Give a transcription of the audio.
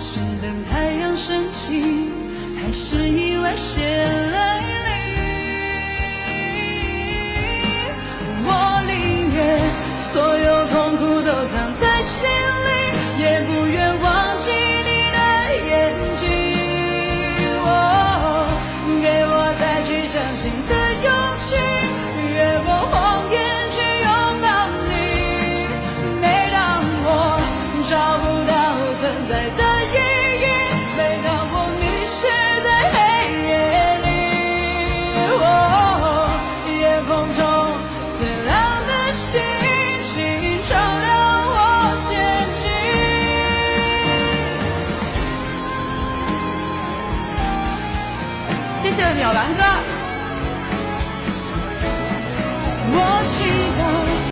是等太阳升起，还是意外先来临？我宁愿所有痛苦都藏在心里，也不愿忘记你的眼睛。哦，给我再去相信的勇气，越过谎言去拥抱你。每当我找不到存在的。谢谢淼蓝哥。